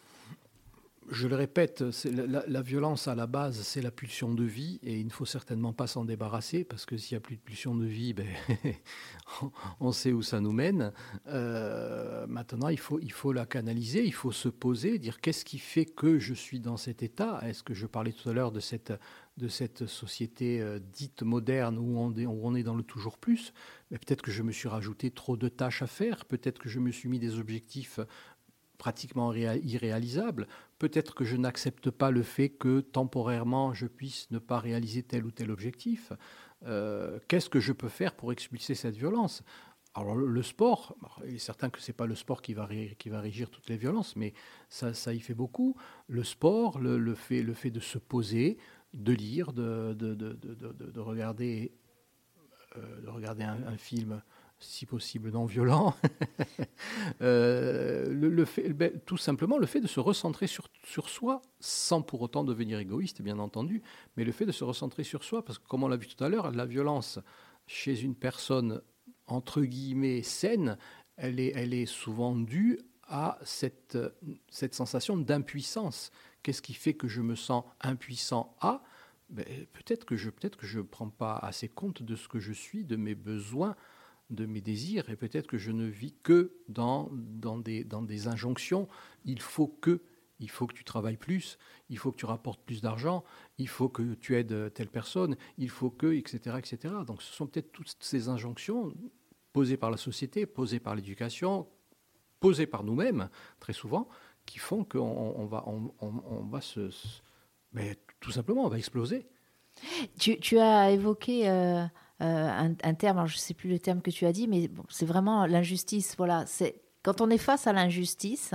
Je le répète, la, violence à la base, c'est la pulsion de vie et il ne faut certainement pas s'en débarrasser parce que s'il n'y a plus de pulsion de vie, ben, on- on sait où ça nous mène. Euh, maintenant, il faut, il faut la canaliser, il faut se poser, dire qu'est-ce qui fait que je suis dans cet état? Est-ce que je parlais tout à l'heure de cette, de cette société euh, dite moderne où on, est, dans le toujours plus Mais Peut-être que je me suis rajouté trop de tâches à faire, peut-être que je me suis mis des objectifs pratiquement réa- irréalisables. Peut-être que je n'accepte pas le fait que temporairement je puisse ne pas réaliser tel ou tel objectif. Euh, Qu'est-ce que je peux faire pour expulser cette violence? Alors le, sport, il est certain que c'est pas le sport qui va, qui va régir toutes les violences, mais ça, y fait beaucoup. Le sport, le fait de se poser, de lire, de, de, de, de- de- de regarder, euh, regarder un, film, si possible non violent, Euh, ben, tout simplement le fait de se recentrer sur, sur soi, sans pour autant devenir égoïste, bien entendu, mais le fait de se recentrer sur soi, parce que comme on l'a vu tout à l'heure, la violence chez une personne entre guillemets saine, elle est, elle est souvent due à cette, cette sensation d'impuissance. Qu'est-ce qui fait que je me sens impuissant à? Ben, Peut-être que je ne prends pas assez compte de ce que je suis, de mes besoins, de mes désirs, et peut-être que je ne vis que dans, dans, des, dans des injonctions. Il faut que, il faut que tu travailles plus, il faut que tu rapportes plus d'argent, il faut que tu aides telle personne, il faut que, etc., etc. Donc ce sont peut-être toutes ces injonctions posées par la société, posées par l'éducation, posées par nous-mêmes, très souvent, qui font qu'on on va, on, va se... mais tout simplement, on va exploser. Tu, tu as évoqué euh, euh, un, terme, je ne sais plus le terme que tu as dit, mais c'est vraiment l'injustice. Voilà, quand on est face à l'injustice,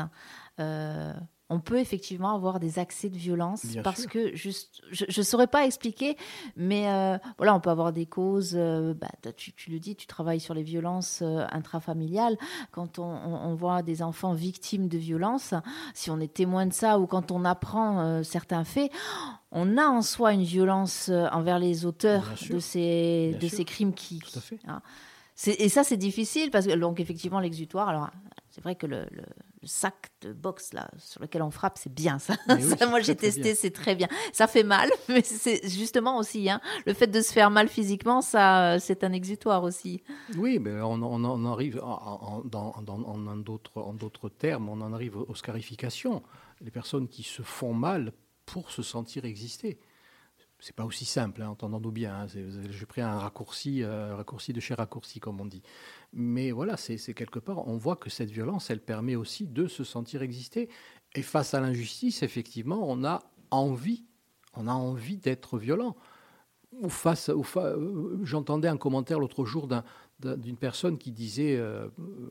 euh, on peut effectivement avoir des accès de violence Bien parce sûr. que juste, je ne saurais pas expliquer, mais euh, voilà, on peut avoir des causes. euh, bah, tu, tu le dis, tu travailles sur les violences euh, intrafamiliales. Quand on, on- on voit des enfants victimes de violences, si on est témoin de ça ou quand on apprend certains faits, on a en soi une violence envers les auteurs de ces, Bien de sûr. ces crimes qui. Tout à fait. hein. Et ça, c'est difficile parce que, donc, effectivement, l'exutoire. Alors, c'est vrai que le, le- le sac de boxe là, sur lequel on frappe, c'est bien ça. Oui, moi, j'ai testé, c'est très bien. Ça fait mal, mais c'est justement aussi hein, le fait de se faire mal physiquement, ça, euh, c'est un exutoire aussi. Oui, mais on, on en arrive, en, en d'autres termes, on en arrive aux scarifications. Les personnes qui se font mal pour se sentir exister. C'est pas aussi simple, hein, entendons-nous bien. hein, J'ai pris un raccourci, euh, raccourci de chez raccourci, comme on dit. Mais voilà, c'est quelque part, on voit que cette violence, elle permet aussi de se sentir exister. Et face à l'injustice, effectivement, on a envie, on a envie d'être violent. Face, euh, j'entendais un commentaire l'autre jour d'un- d'un- d'une personne qui disait, euh,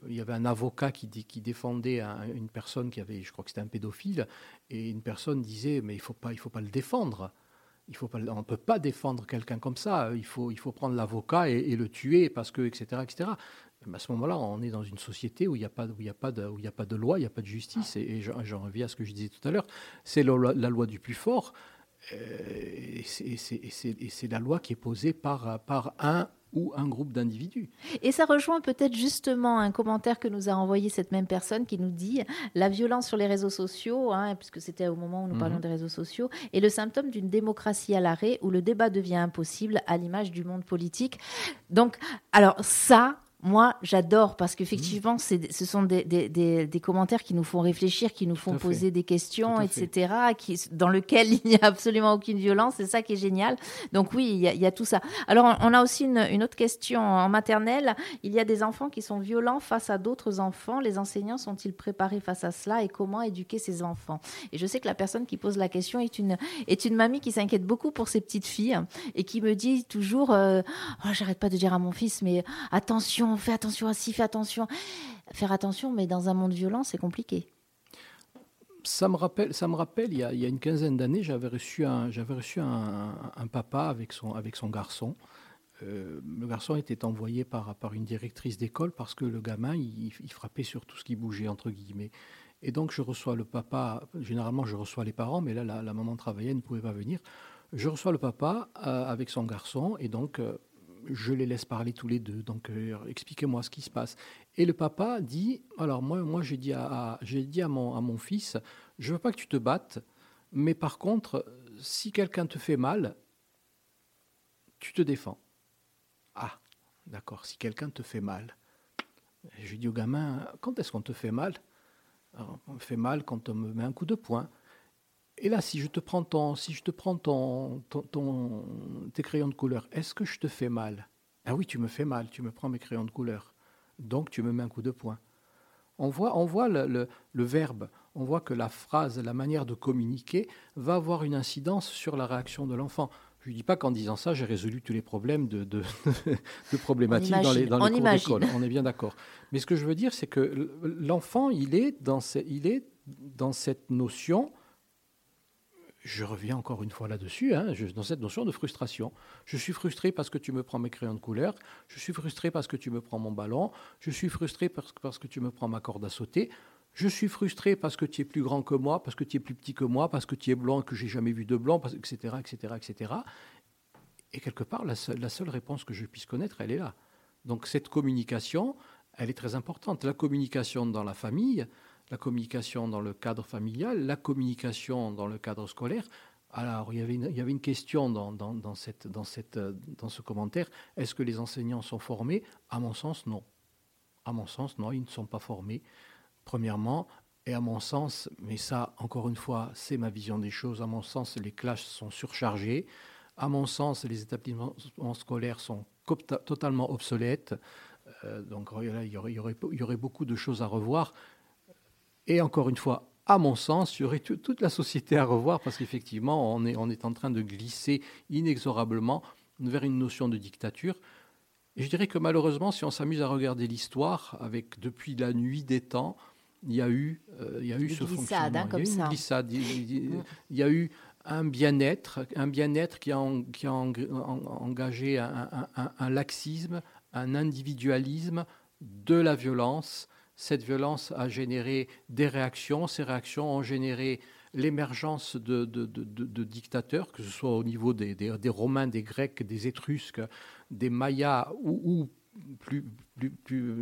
il y avait un avocat qui, dé- qui défendait un- une personne qui avait, je crois que c'était un pédophile, et une personne disait, mais il faut pas, il faut pas le défendre. Il faut pas, on ne peut pas défendre quelqu'un comme ça. Il faut, il faut prendre l'avocat et, le tuer parce que, etc., etc. À ce moment-là, on est dans une société où il n'y a pas, a de, a pas de loi, il n'y a pas de justice. Et, et j'en reviens à ce que je disais tout à l'heure. C'est la, loi- du plus fort. Euh, et c'est la loi qui est posée par, par un ou un groupe d'individus. Et ça rejoint peut-être justement un commentaire que nous a envoyé cette même personne qui nous dit la violence sur les réseaux sociaux, hein, puisque c'était au moment où nous parlions Mhm. des réseaux sociaux, est le symptôme d'une démocratie à l'arrêt où le débat devient impossible à l'image du monde politique. Donc, alors ça. Moi, j'adore parce qu'effectivement, c'est- ce sont des, des- des- des commentaires qui nous font réfléchir, qui nous font fait. poser des questions, etc., qui, dans lequel il n'y a absolument aucune violence. C'est ça qui est génial. Donc oui, il y a, il y a tout ça. Alors, on a aussi une, une autre question en maternelle. Il y a des enfants qui sont violents face à d'autres enfants. Les enseignants sont-ils préparés face à cela et comment éduquer ces enfants? Et je sais que la personne qui pose la question est une, est une mamie qui s'inquiète beaucoup pour ses petites filles et qui me dit toujours euh, Oh, J'arrête pas de dire à mon fils, mais attention, fais attention à ci, fais attention. Faire attention, mais dans un monde violent, c'est compliqué. Ça me rappelle, ça me rappelle il, y a, une quinzaine d'années, j'avais reçu, un, j'avais reçu un, papa avec son, avec son garçon. Euh, le garçon était envoyé par, par une directrice d'école parce que le gamin, il, frappait sur tout ce qui bougeait, entre guillemets. Et donc, je reçois le papa, généralement, je reçois les parents, mais là, la, la maman travaillait, elle ne pouvait pas venir. Je reçois le papa euh, avec son garçon, et donc, euh, je les laisse parler tous les deux. Donc, euh, expliquez-moi ce qui se passe. Et le papa dit, alors moi, moi j'ai dit, à, j'ai dit à, mon, fils, je veux pas que tu te battes, Mais par contre, si quelqu'un te fait mal, tu te défends. Ah, d'accord, si quelqu'un te fait mal. Je dis au gamin, quand est-ce qu'on te fait mal? On me fait mal quand on me met un coup de poing. Et là, si je te prends ton, si je te prends ton, ton- ton- tes crayons de couleur, est-ce que je te fais mal? Ah oui, tu me fais mal, tu me prends mes crayons de couleur. Donc tu me mets un coup de poing. On voit, on voit le, le- le verbe, on voit que la phrase, la manière de communiquer va avoir une incidence sur la réaction de l'enfant. Je ne dis pas qu'en disant ça, j'ai résolu tous les problèmes de, de, de problématiques dans les, dans les on cours d'école. On est bien d'accord. Mais ce que je veux dire, c'est que l'enfant, il est dans, ce- il est dans cette notion, je reviens encore une fois là-dessus, hein, dans cette notion de frustration. Je suis frustré parce que tu me prends mes crayons de couleur, je suis frustré parce que tu me prends mon ballon, je suis frustré parce, que- parce que tu me prends ma corde à sauter, je suis frustré parce que tu es plus grand que moi, parce que tu es plus petit que moi, parce que tu es blanc et que j'ai jamais vu de blanc, parce- etc., etc., etc. Et quelque part, la seule réponse que je puisse connaître, elle est là. Donc cette communication, elle est très importante. La communication dans la famille, la communication dans le cadre familial, la communication dans le cadre scolaire. Alors, il y avait une, il y avait une question dans, dans- cette, dans, cette, dans ce commentaire. Est-ce que les enseignants sont formés? À mon sens, non. À mon sens, non, ils ne sont pas formés. Premièrement, et à mon sens, mais ça, encore une fois, c'est ma vision des choses, à mon sens, les classes sont surchargées. À mon sens, les établissements scolaires sont totalement obsolètes. Donc il y aurait beaucoup de choses à revoir. Et encore une fois, à mon sens, il y aurait tout- toute la société à revoir parce qu'effectivement, on est, on est en train de glisser inexorablement vers une notion de dictature. Et je dirais que malheureusement, si on s'amuse à regarder l'histoire, avec depuis la nuit des temps, il y a eu, euh, il y a eu ce glissades, hein, fonctionnement. comme il y a eu une glissade. Il, il- il y a eu un bien-être, un bien-être qui a, en- qui a en- en- engagé un, un- un- un laxisme, un individualisme de la violence. Cette violence a généré des réactions. Ces réactions ont généré l'émergence de, de- de- de- de dictateurs, que ce soit au niveau des, des- des Romains, des Grecs, des Étrusques, des Mayas ou, ou plus, plus- plus, euh,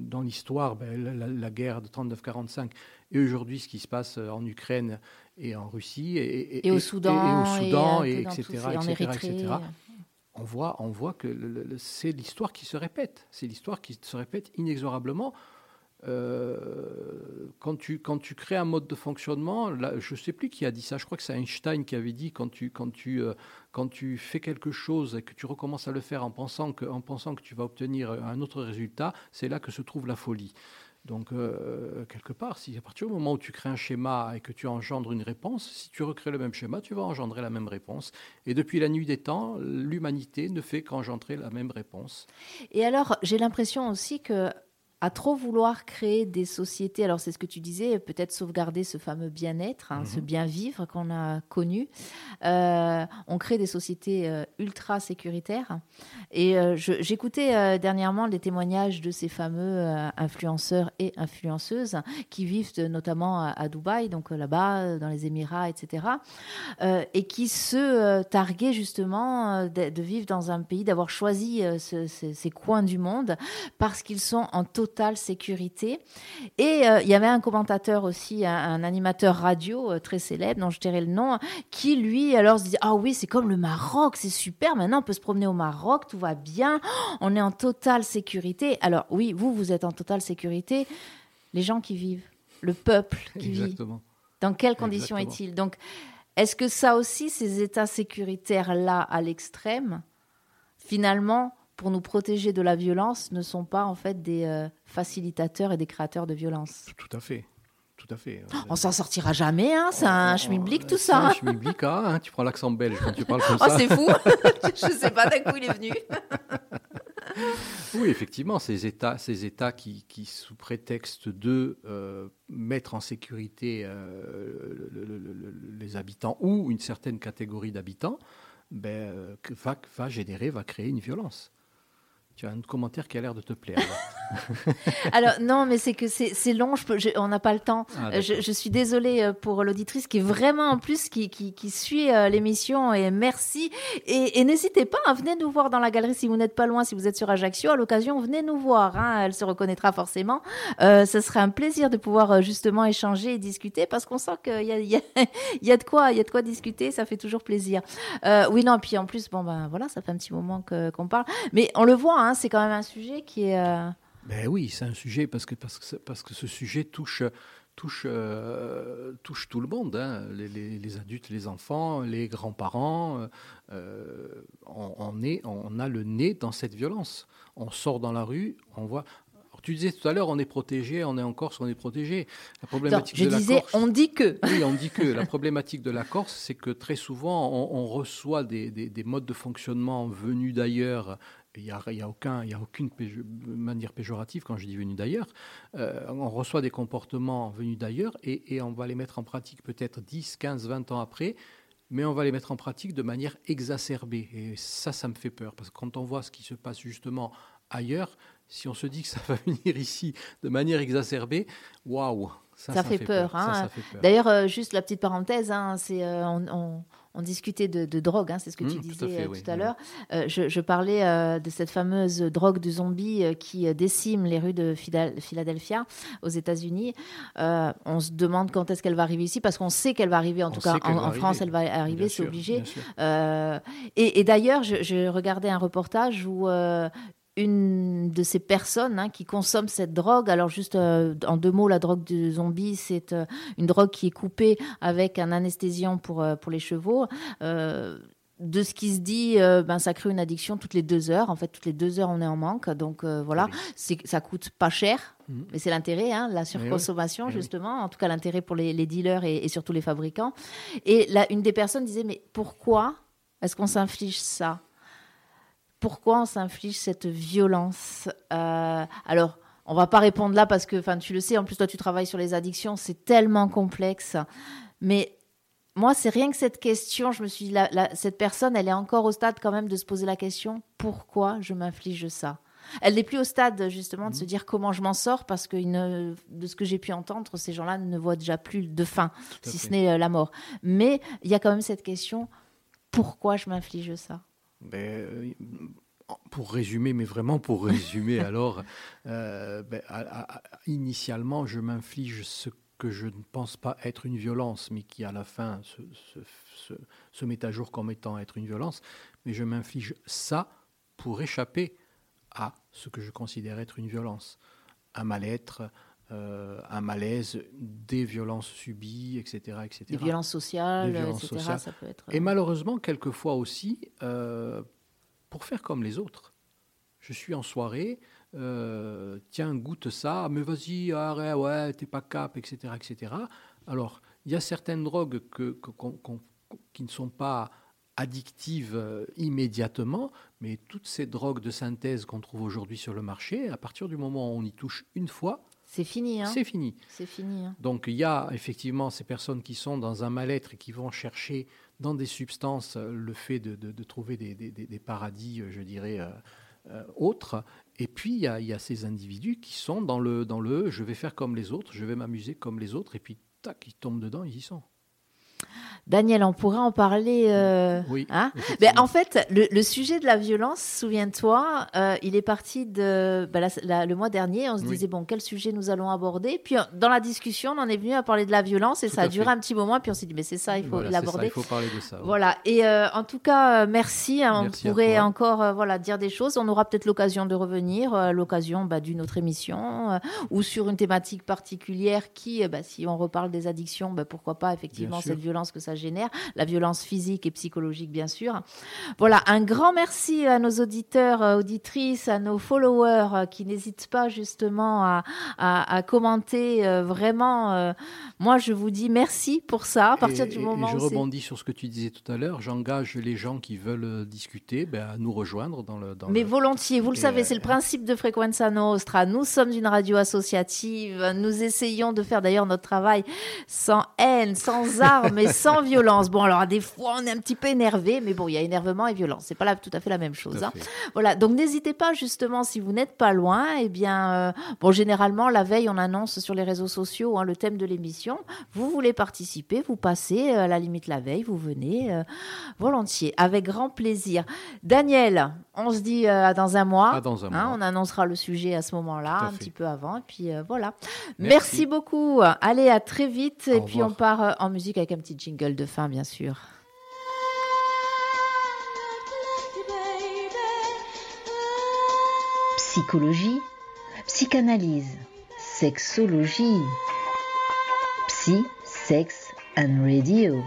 dans l'histoire, ben, la, guerre de 39-45 et aujourd'hui ce qui se passe en Ukraine et en Russie et, Et au Soudan, et, au Soudan, et, et un peu dans etc., ces- etc., etc. On voit, on voit que c'est l'histoire qui se répète. C'est l'histoire qui se répète inexorablement. Euh, quand, tu, quand tu crées un mode de fonctionnement, je ne sais plus qui a dit ça, je crois que c'est Einstein qui avait dit quand tu, quand, tu, euh, quand tu fais quelque chose et que tu recommences à le faire en pensant que, en pensant que tu vas obtenir un autre résultat, c'est là que se trouve la folie. Donc, euh, quelque part, si à partir du moment où tu crées un schéma et que tu engendres une réponse, si tu recrées le même schéma, tu vas engendrer la même réponse. Et depuis la nuit des temps, l'humanité ne fait qu'engendrer la même réponse. Et alors, j'ai l'impression aussi que à trop vouloir créer des sociétés, alors c'est ce que tu disais, peut-être sauvegarder ce fameux bien-être, hein, ce Mhm. bien-vivre qu'on a connu, euh, on crée des sociétés euh, ultra sécuritaires. Et euh, j'écoutais dernièrement les témoignages de ces fameux influenceurs et influenceuses qui vivent notamment à, à Dubaï, donc là-bas, dans les Émirats, etc. et qui se targuaient justement de, de vivre dans un pays, d'avoir choisi ce- ce- ces coins du monde parce qu'ils sont en totale sécurité. Et euh, il y avait un commentateur aussi, un, un animateur radio euh, très célèbre, dont je tairai le nom, qui lui alors se disait Ah oui, c'est comme le Maroc, c'est super, maintenant on peut se promener au Maroc, tout va bien, on est en totale sécurité. Alors oui, vous, vous êtes en totale sécurité, les gens qui vivent, le peuple qui vit. Exactement. Dans quelles conditions est-il? Donc, est-ce que ça aussi, ces états sécuritaires-là à l'extrême, finalement, pour nous protéger de la violence, ne sont pas en fait des euh, facilitateurs et des créateurs de violence Tout à fait. Tout à fait. On s'en sortira jamais, hein C'est un Oh, schmilblick tout c'est ça. un schmilblick, ah, hein, tu prends l'accent belge quand tu parles comme Oh, ça. c'est fou Je sais pas, d'un coup, il est venu. Oui, effectivement, ces États, ces États qui, qui, sous prétexte de euh, mettre en sécurité euh, le- le- le- les habitants ou une certaine catégorie d'habitants, ben, va générer, va créer une violence. Tu as un commentaire qui a l'air de te plaire. Alors non, mais c'est que c'est long. Je peux, je- on n'a pas le temps. Ah, Euh, je, suis désolée euh, pour l'auditrice qui est vraiment en plus qui, qui, qui suit euh, l'émission et merci. Et, et n'hésitez pas, hein, venez nous voir dans la galerie si vous n'êtes pas loin, si vous êtes sur Ajaccio. À l'occasion, venez nous voir. hein, elle se reconnaîtra forcément. Euh, ce serait un plaisir de pouvoir justement échanger et discuter parce qu'on sent qu'il y a, il y, a, il y a de quoi, il y a de quoi discuter. Ça fait toujours plaisir. Euh, oui, non. Puis en plus, bon ben voilà, ça fait un petit moment qu'on parle. Mais on le voit, hein, c'est quand même un sujet qui est. euh, Ben oui, c'est un sujet parce que, parce que, ce- parce que ce sujet touche, touche, euh, touche tout le monde, hein, les, les- les adultes, les enfants, les grands-parents. euh, on, on est, on a le nez dans cette violence. On sort dans la rue, on voit. Alors, tu disais tout à l'heure, on est protégé, on est en Corse, on est protégé. La non, problématique je de la disais, Corse. on dit que. Oui, on dit que la problématique de la Corse, c'est que très souvent, on, on reçoit des, des- des modes de fonctionnement venus d'ailleurs. Il n'y a, a a aucune manière péjorative quand je dis venus d'ailleurs. Euh, on reçoit des comportements venus d'ailleurs et, et on va les mettre en pratique peut-être 10, 15, 20 ans après, mais on va les mettre en pratique de manière exacerbée. Et ça, ça me fait peur, parce que quand on voit ce qui se passe justement ailleurs, si on se dit que ça va venir ici de manière exacerbée, waouh Ça fait peur, Ça, hein. ça fait peur. D'ailleurs, euh, juste la petite parenthèse, hein, c'est euh, on, on- on discutait de, de drogue, hein, c'est ce que tu Mmh, tout disais à fait, euh, oui, tout à oui. l'heure. Je, je parlais de cette fameuse drogue de zombie qui décime les rues de Phila- Philadelphia aux États-Unis. On se demande quand est-ce qu'elle va arriver ici, parce qu'on sait qu'elle va arriver. En On tout cas, en, France, elle va arriver, c'est obligé. et et d'ailleurs, je, je regardais un reportage où une de ces personnes hein, qui consomment cette drogue, alors juste euh, en deux mots, la drogue de zombie, c'est euh, une drogue qui est coupée avec un anesthésiant pour, euh, pour les chevaux. De ce qui se dit, ben, ça crée une addiction toutes les deux heures. En fait, toutes les deux heures, on est en manque. Donc voilà, Oui. ça coûte pas cher, Mhm. mais c'est l'intérêt, hein, la surconsommation oui. justement. En tout cas, l'intérêt pour les, les dealers et, et surtout les fabricants. Et là, une des personnes disait, mais pourquoi est-ce qu'on s'inflige ça? Pourquoi on s'inflige cette violence Euh, Alors, on va pas répondre là parce que, enfin, tu le sais. En plus, toi, tu travailles sur les addictions. C'est tellement complexe. Mais moi, c'est rien que cette question. Je me suis dit, la- la- cette personne, elle est encore au stade quand même de se poser la question pourquoi je m'inflige ça? Elle n'est plus au stade justement de se dire comment je m'en sors parce que une- de ce que j'ai pu entendre, ces gens-là ne voient déjà plus de fin, si fait. ce n'est euh, la mort. Mais il y a quand même cette question pourquoi je m'inflige ça? Ben, euh, pour résumer, mais vraiment pour résumer, alors, euh, ben, à- à- à- initialement, je m'inflige ce que je ne pense pas être une violence, mais qui à la fin se, se- se- se met à jour comme étant être une violence, mais je m'inflige ça pour échapper à ce que je considère être une violence, un mal-être, euh, un malaise, des violences subies, etc. etc. Des violences sociales, Des violences etc. sociales. Ça peut être. Et malheureusement, quelquefois aussi, euh, pour faire comme les autres. Je suis en soirée, euh, tiens, goûte ça, mais vas-y, arrête, ouais, t'es pas cap, etc., etc. Alors, il y a certaines drogues que, que- qui ne sont pas addictives euh, immédiatement, mais toutes ces drogues de synthèse qu'on trouve aujourd'hui sur le marché, à partir du moment où on y touche une fois, c'est fini, hein c'est fini. C'est fini. hein. Donc il y a effectivement ces personnes qui sont dans un mal-être et qui vont chercher dans des substances euh, le fait de, de- de trouver des, des- des- des paradis, euh, je dirais, euh, euh, autres. Et puis il y, a, il y a ces individus qui sont dans le, dans le je vais faire comme les autres, je vais m'amuser comme les autres, et puis tac, ils tombent dedans, ils y sont. Daniel, on pourra en parler. euh, Oui, hein Ben, en fait, le, le sujet de la violence, souviens-toi, euh, il est parti de ben, la- la- le mois dernier. On se Oui. disait bon, quel sujet nous allons aborder? Puis euh, dans la discussion, on en est venu à parler de la violence et Tout ça a duré fait. un petit moment. Puis on s'est dit mais c'est ça, il faut Voilà, l'aborder. il faut parler de ça. Voilà. Et euh, en tout cas, merci. hein, Merci on pourrait encore voilà dire des choses. On aura peut-être l'occasion de revenir, l'occasion bah, d'une autre émission ou sur une thématique particulière qui, bah, si on reparle des addictions, bah, pourquoi pas effectivement cette violence que ça génère, la violence physique et psychologique bien sûr. Voilà, un grand merci à nos auditeurs, euh, auditrices, à nos followers euh, qui n'hésitent pas justement à, à- à commenter. euh, vraiment, euh, moi je vous dis merci pour ça. À partir Et- du moment et je où rebondis sur ce que tu disais tout à l'heure. J'engage les gens qui veulent discuter ben, à nous rejoindre dans le. Dans Mais le- volontiers, vous le Et, savez, c'est le principe de Frequenza Nostra. Nous sommes une radio associative. Nous essayons de faire d'ailleurs notre travail sans haine, sans armes mais sans violence. Bon, alors des fois, on est un petit peu énervé, mais bon, il y a énervement et violence. C'est pas là, tout à fait la même chose. Hein. Voilà, donc n'hésitez pas justement si vous n'êtes pas loin, eh bien, euh, bon, généralement la veille on annonce sur les réseaux sociaux hein, le thème de l'émission. Vous voulez participer, vous passez euh, à la limite la veille, vous venez euh, volontiers, avec grand plaisir. Daniel, on se dit euh, à dans un mois. Dans un Hein, mois. on annoncera le sujet à ce moment-là, un fait. petit peu avant, et puis voilà. Merci. Merci. beaucoup. Allez, à très vite, et puis on part en musique avec un petit jingle de fin, bien sûr. Psychologie, psychanalyse, sexologie. Psy, sex and radio.